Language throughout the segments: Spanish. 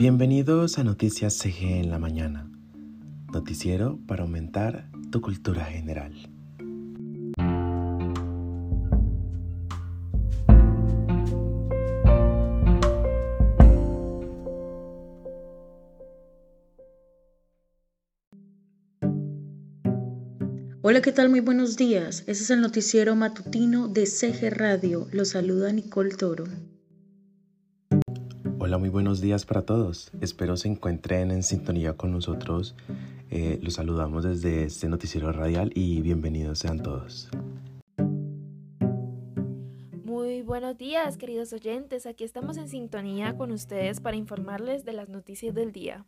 Bienvenidos a Noticias CG en la mañana, noticiero para aumentar tu cultura general. Hola, ¿qué tal? Muy buenos días. Este es el noticiero matutino de CG Radio. Los saluda Nicole Toro. Hola, muy buenos días para todos. Espero se encuentren en sintonía con nosotros. Eh, los saludamos desde este noticiero radial y bienvenidos sean todos. Muy buenos días, queridos oyentes. Aquí estamos en sintonía con ustedes para informarles de las noticias del día.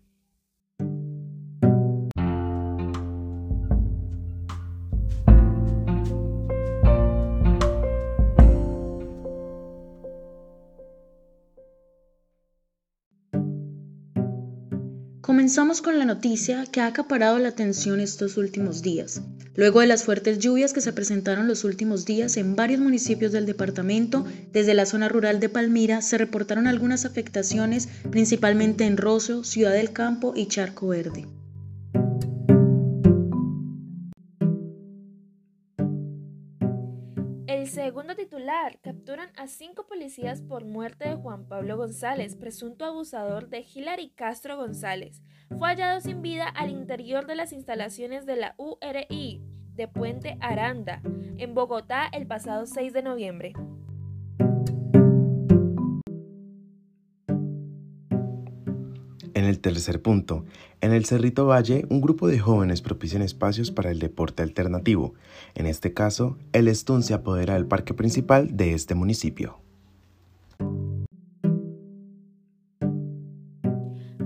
Comenzamos con la noticia que ha acaparado la atención estos últimos días. Luego de las fuertes lluvias que se presentaron los últimos días en varios municipios del departamento, desde la zona rural de Palmira se reportaron algunas afectaciones, principalmente en Rosso, Ciudad del Campo y Charco Verde. Segundo titular, capturan a cinco policías por muerte de Juan Pablo González, presunto abusador de Hilary Castro González. Fue hallado sin vida al interior de las instalaciones de la URI de Puente Aranda, en Bogotá, el pasado 6 de noviembre. Tercer punto, en el Cerrito Valle, un grupo de jóvenes propician espacios para el deporte alternativo. En este caso, el Stun se apodera del parque principal de este municipio.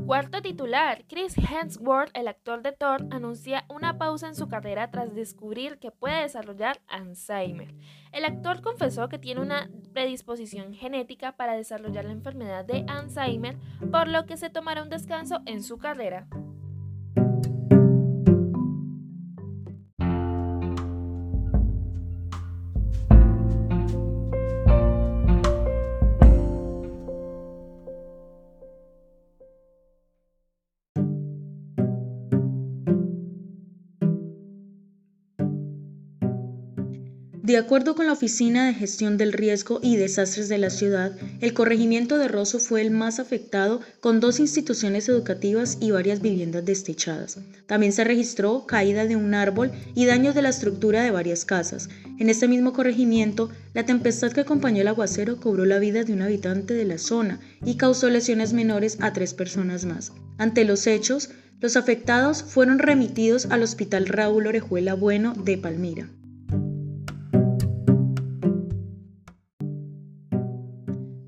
Cuarto titular, Chris Hemsworth, el actor de Thor, anuncia una pausa en su carrera tras descubrir que puede desarrollar Alzheimer. El actor confesó que tiene una predisposición genética para desarrollar la enfermedad de Alzheimer, por lo que se tomará un descanso en su carrera. De acuerdo con la Oficina de Gestión del Riesgo y Desastres de la ciudad, el corregimiento de Rosso fue el más afectado, con dos instituciones educativas y varias viviendas destechadas. También se registró caída de un árbol y daños de la estructura de varias casas. En este mismo corregimiento, la tempestad que acompañó el aguacero cobró la vida de un habitante de la zona y causó lesiones menores a tres personas más. Ante los hechos, los afectados fueron remitidos al Hospital Raúl Orejuela Bueno de Palmira.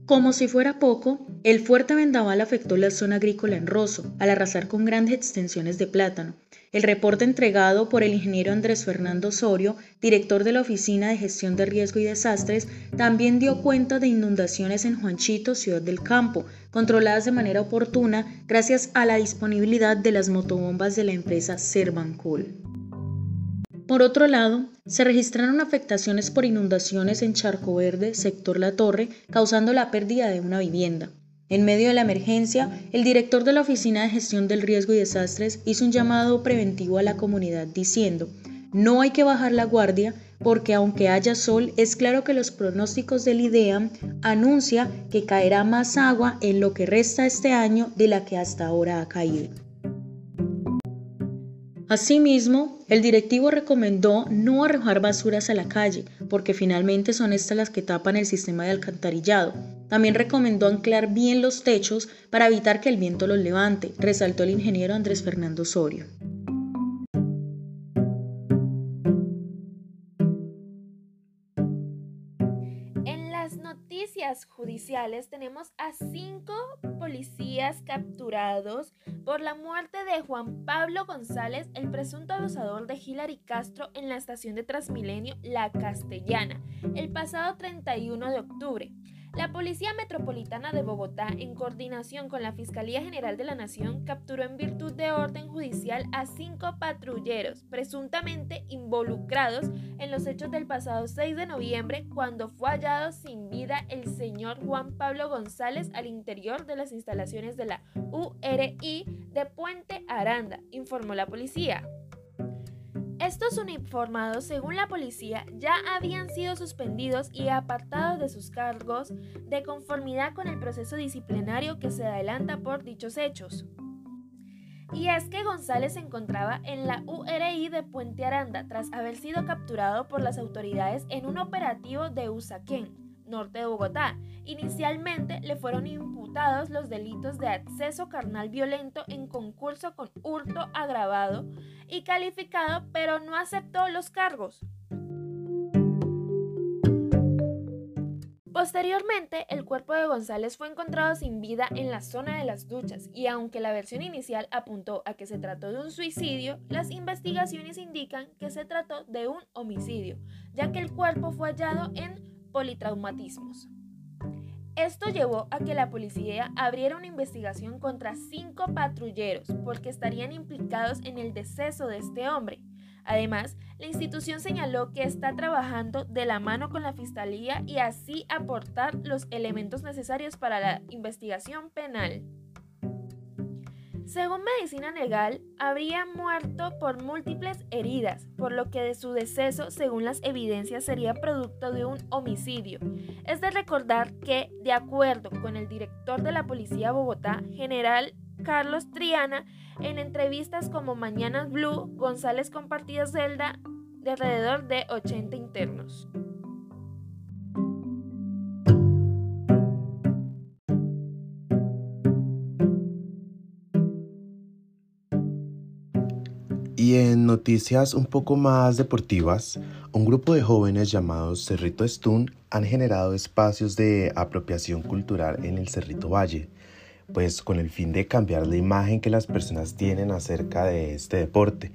Como si fuera poco, el fuerte vendaval afectó la zona agrícola en Rosso, al arrasar con grandes extensiones de plátano. El reporte entregado por el ingeniero Andrés Fernando Osorio, director de la Oficina de Gestión de Riesgo y Desastres, también dio cuenta de inundaciones en Juanchito, Ciudad del Campo, controladas de manera oportuna gracias a la disponibilidad de las motobombas de la empresa Servancol. Por otro lado, se registraron afectaciones por inundaciones en Charco Verde, sector La Torre, causando la pérdida de una vivienda. En medio de la emergencia, el director de la Oficina de Gestión del Riesgo y Desastres hizo un llamado preventivo a la comunidad diciendo, no hay que bajar la guardia porque aunque haya sol, es claro que los pronósticos del IDEAM anuncia que caerá más agua en lo que resta este año de la que hasta ahora ha caído. Asimismo, el directivo recomendó no arrojar basuras a la calle, porque finalmente son estas las que tapan el sistema de alcantarillado. También recomendó anclar bien los techos para evitar que el viento los levante, resaltó el ingeniero Andrés Fernando Osorio. Tenemos a cinco policías capturados por la muerte de Juan Pablo González, el presunto abusador de Hilary Castro en la estación de Transmilenio La Castellana, el pasado 31 de octubre. La Policía Metropolitana de Bogotá, en coordinación con la Fiscalía General de la Nación, capturó en virtud de orden judicial a cinco patrulleros, presuntamente involucrados en los hechos del pasado 6 de noviembre, cuando fue hallado sin vida el señor Juan Pablo González al interior de las instalaciones de la URI de Puente Aranda, informó la policía. Estos uniformados, según la policía, ya habían sido suspendidos y apartados de sus cargos de conformidad con el proceso disciplinario que se adelanta por dichos hechos. Y es que González se encontraba en la URI de Puente Aranda tras haber sido capturado por las autoridades en un operativo de Usaquén norte de Bogotá. Inicialmente le fueron imputados los delitos de acceso carnal violento en concurso con hurto agravado y calificado, pero no aceptó los cargos. Posteriormente, el cuerpo de González fue encontrado sin vida en la zona de las duchas y aunque la versión inicial apuntó a que se trató de un suicidio, las investigaciones indican que se trató de un homicidio, ya que el cuerpo fue hallado en politraumatismos. Esto llevó a que la policía abriera una investigación contra cinco patrulleros porque estarían implicados en el deceso de este hombre. Además, la institución señaló que está trabajando de la mano con la Fiscalía y así aportar los elementos necesarios para la investigación penal. Según medicina legal, habría muerto por múltiples heridas, por lo que de su deceso, según las evidencias, sería producto de un homicidio. Es de recordar que, de acuerdo con el director de la Policía Bogotá, general Carlos Triana, en entrevistas como Mañanas Blue, González compartía celda de alrededor de 80 internos. Y en noticias un poco más deportivas, un grupo de jóvenes llamados Cerrito Stun han generado espacios de apropiación cultural en el Cerrito Valle, pues con el fin de cambiar la imagen que las personas tienen acerca de este deporte.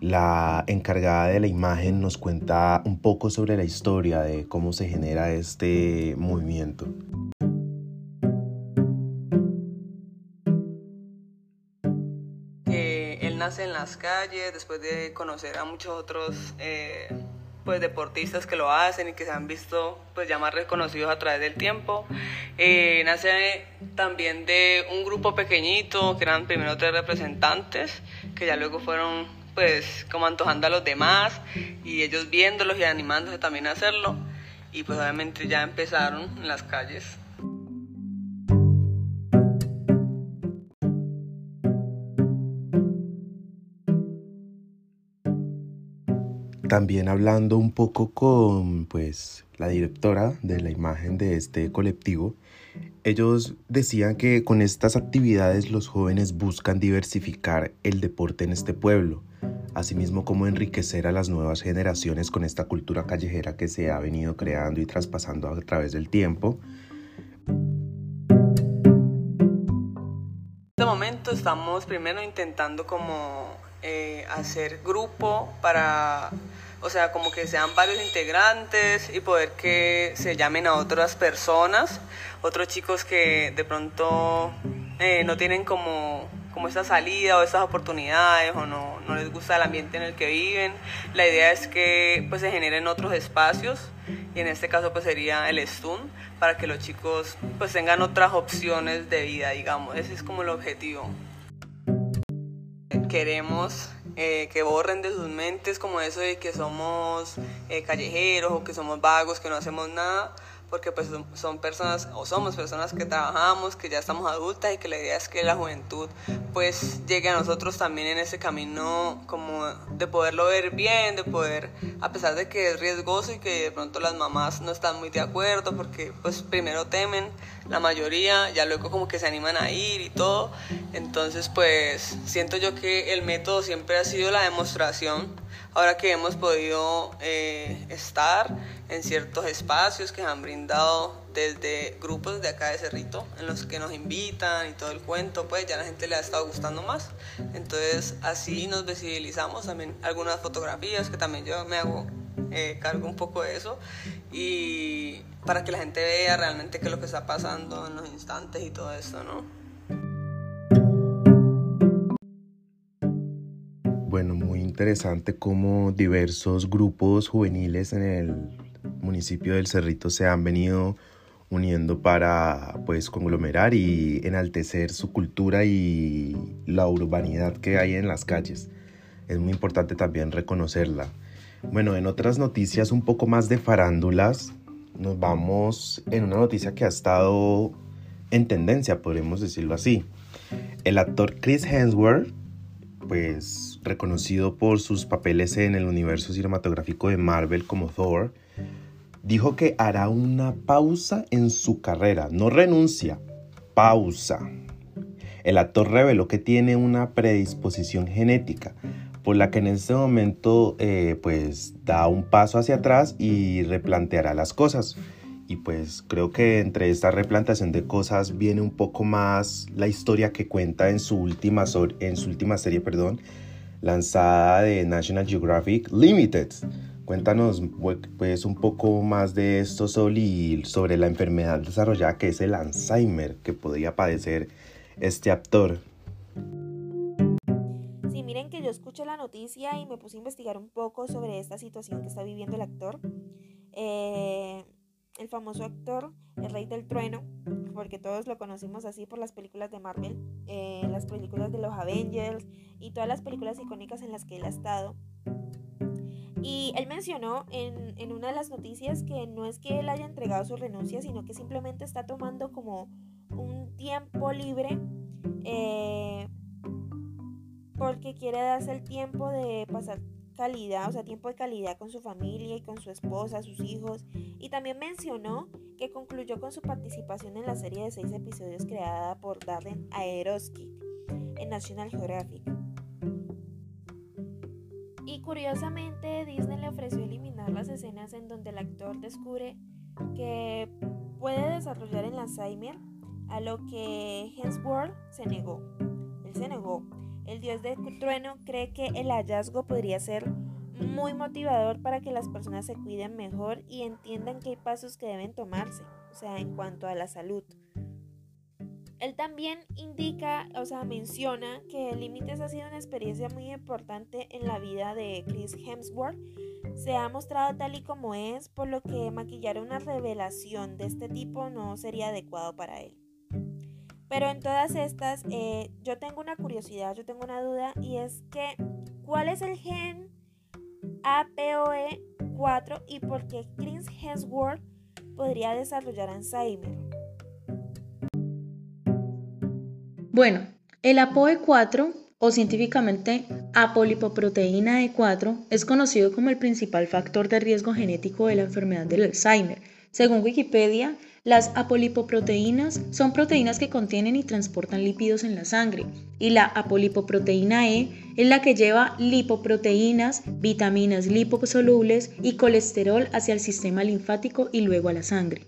La encargada de la imagen nos cuenta un poco sobre la historia de cómo se genera este movimiento. En las calles, después de conocer a muchos otros eh, pues deportistas que lo hacen y que se han visto pues ya más reconocidos a través del tiempo. Eh, nace también de un grupo pequeñito que eran primero tres representantes que ya luego fueron pues como antojando a los demás y ellos viéndolos y animándose también a hacerlo y pues obviamente ya empezaron en las calles También hablando un poco con pues la directora de la imagen de este colectivo, ellos decían que con estas actividades los jóvenes buscan diversificar el deporte en este pueblo, asimismo como enriquecer a las nuevas generaciones con esta cultura callejera que se ha venido creando y traspasando a través del tiempo. En este momento estamos primero intentando como eh, hacer grupo para, o sea, como que sean varios integrantes y poder que se llamen a otras personas, otros chicos que de pronto eh, no tienen como, como esa salida o esas oportunidades o no, no les gusta el ambiente en el que viven. La idea es que pues se generen otros espacios y en este caso pues sería el STUN para que los chicos pues tengan otras opciones de vida, digamos. Ese es como el objetivo queremos eh, que borren de sus mentes como eso de que somos eh, callejeros o que somos vagos, que no hacemos nada, porque pues son personas o somos personas que trabajamos, que ya estamos adultas y que la idea es que la juventud pues llegue a nosotros también en ese camino como de poderlo ver bien, de poder, a pesar de que es riesgoso y que de pronto las mamás no están muy de acuerdo porque pues primero temen la mayoría, ya luego como que se animan a ir y todo, entonces pues siento yo que el método siempre ha sido la demostración ahora que hemos podido eh, estar en ciertos espacios que han brindado desde grupos de acá de Cerrito, en los que nos invitan y todo el cuento, pues ya la gente le ha estado gustando más. Entonces así nos visibilizamos también algunas fotografías que también yo me hago eh, cargo un poco de eso y para que la gente vea realmente qué es lo que está pasando en los instantes y todo esto, ¿no? Interesante cómo diversos grupos juveniles en el municipio del Cerrito se han venido uniendo para pues conglomerar y enaltecer su cultura y la urbanidad que hay en las calles. Es muy importante también reconocerla. Bueno, en otras noticias un poco más de farándulas, nos vamos en una noticia que ha estado en tendencia, podemos decirlo así. El actor Chris Hemsworth, pues reconocido por sus papeles en el universo cinematográfico de Marvel como Thor, dijo que hará una pausa en su carrera, no renuncia, pausa. El actor reveló que tiene una predisposición genética por la que en este momento eh, pues da un paso hacia atrás y replanteará las cosas. Y pues creo que entre esta replantación de cosas viene un poco más la historia que cuenta en su última, en su última serie perdón, lanzada de National Geographic Limited. Cuéntanos pues un poco más de esto, Sol, y sobre la enfermedad desarrollada que es el Alzheimer que podría padecer este actor yo escuché la noticia y me puse a investigar un poco sobre esta situación que está viviendo el actor. Eh, el famoso actor, el rey del trueno, porque todos lo conocimos así por las películas de Marvel, eh, las películas de los Avengers y todas las películas icónicas en las que él ha estado. Y él mencionó en, en, una de las noticias que no es que él haya entregado su renuncia, sino que simplemente está tomando como un tiempo libre eh, porque quiere darse el tiempo de pasar calidad, o sea, tiempo de calidad con su familia y con su esposa, sus hijos. Y también mencionó que concluyó con su participación en la serie de seis episodios creada por Darren Aerosky en National Geographic. Y curiosamente, Disney le ofreció eliminar las escenas en donde el actor descubre que puede desarrollar el Alzheimer, a lo que Hemsworth se negó. Él se negó el dios de trueno cree que el hallazgo podría ser muy motivador para que las personas se cuiden mejor y entiendan que hay pasos que deben tomarse, o sea, en cuanto a la salud. Él también indica, o sea, menciona que Límites ha sido una experiencia muy importante en la vida de Chris Hemsworth. Se ha mostrado tal y como es, por lo que maquillar una revelación de este tipo no sería adecuado para él. Pero en todas estas, eh, yo tengo una curiosidad, yo tengo una duda, y es que, ¿cuál es el gen APOE4 y por qué Chris Hemsworth podría desarrollar Alzheimer? Bueno, el APOE4 o científicamente apolipoproteína E4 es conocido como el principal factor de riesgo genético de la enfermedad del Alzheimer. Según Wikipedia, las apolipoproteínas son proteínas que contienen y transportan lípidos en la sangre y la apolipoproteína E es la que lleva lipoproteínas, vitaminas liposolubles y colesterol hacia el sistema linfático y luego a la sangre.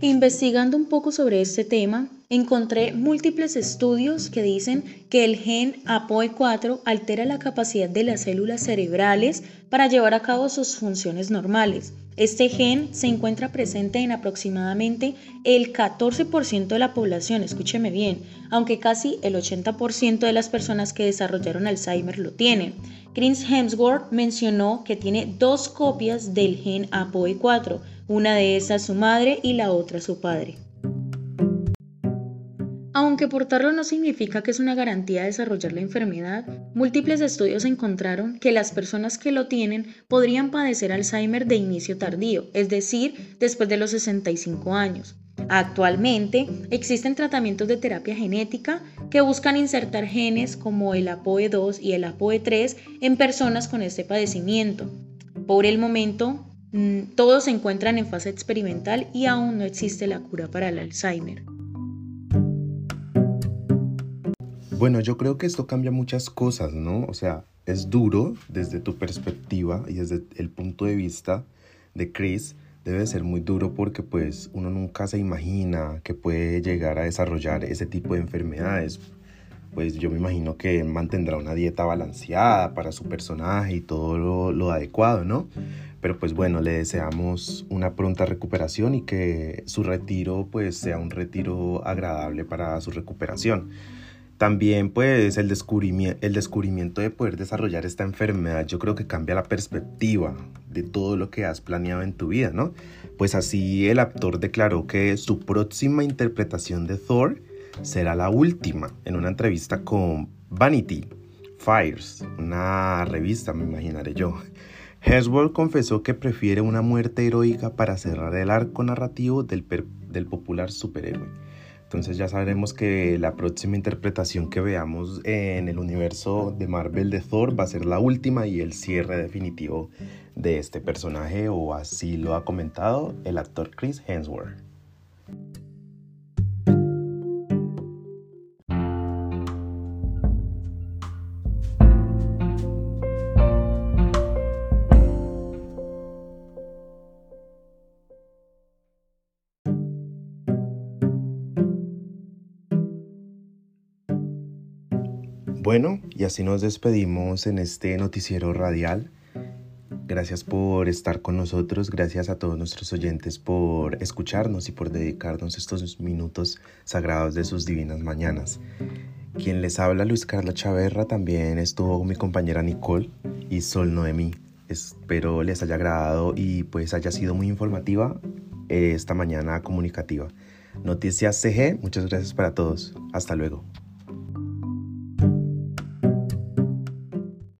Investigando un poco sobre este tema, encontré múltiples estudios que dicen que el gen APOE4 altera la capacidad de las células cerebrales para llevar a cabo sus funciones normales este gen se encuentra presente en aproximadamente el 14% de la población, escúcheme bien, aunque casi el 80% de las personas que desarrollaron Alzheimer lo tienen. Chris Hemsworth mencionó que tiene dos copias del gen APOE4, una de esas su madre y la otra su padre. Aunque portarlo no significa que es una garantía de desarrollar la enfermedad, múltiples estudios encontraron que las personas que lo tienen podrían padecer Alzheimer de inicio tardío, es decir, después de los 65 años. Actualmente existen tratamientos de terapia genética que buscan insertar genes como el APOE2 y el APOE3 en personas con este padecimiento. Por el momento, mm, todos se encuentran en fase experimental y aún no existe la cura para el Alzheimer. Bueno, yo creo que esto cambia muchas cosas, ¿no? O sea, es duro desde tu perspectiva y desde el punto de vista de Chris, debe ser muy duro porque pues uno nunca se imagina que puede llegar a desarrollar ese tipo de enfermedades. Pues yo me imagino que mantendrá una dieta balanceada para su personaje y todo lo, adecuado, ¿no? pero pues bueno, le deseamos una pronta recuperación y que su retiro pues sea un retiro agradable para su recuperación. También pues el descubrimiento, el descubrimiento de poder desarrollar esta enfermedad yo creo que cambia la perspectiva de todo lo que has planeado en tu vida, ¿no? Pues así el actor declaró que su próxima interpretación de Thor será la última en una entrevista con Vanity Fires, una revista me imaginaré yo. Hemsworth confesó que prefiere una muerte heroica para cerrar el arco narrativo del popular superhéroe. Entonces ya sabremos que la próxima interpretación que veamos en el universo de Marvel de Thor va a ser la última y el cierre definitivo de este personaje o así lo ha comentado el actor Chris Hemsworth. Bueno, y así nos despedimos en este noticiero radial. Gracias por estar con nosotros, gracias a todos nuestros oyentes por escucharnos y por dedicarnos estos minutos sagrados de sus divinas mañanas. Quien les habla, Luis Carlos Chaverra, también estuvo mi compañera Nicole y Sol Noemí. Espero les haya agradado y pues haya sido muy informativa esta mañana comunicativa. Noticias CG, muchas gracias para todos. Hasta luego.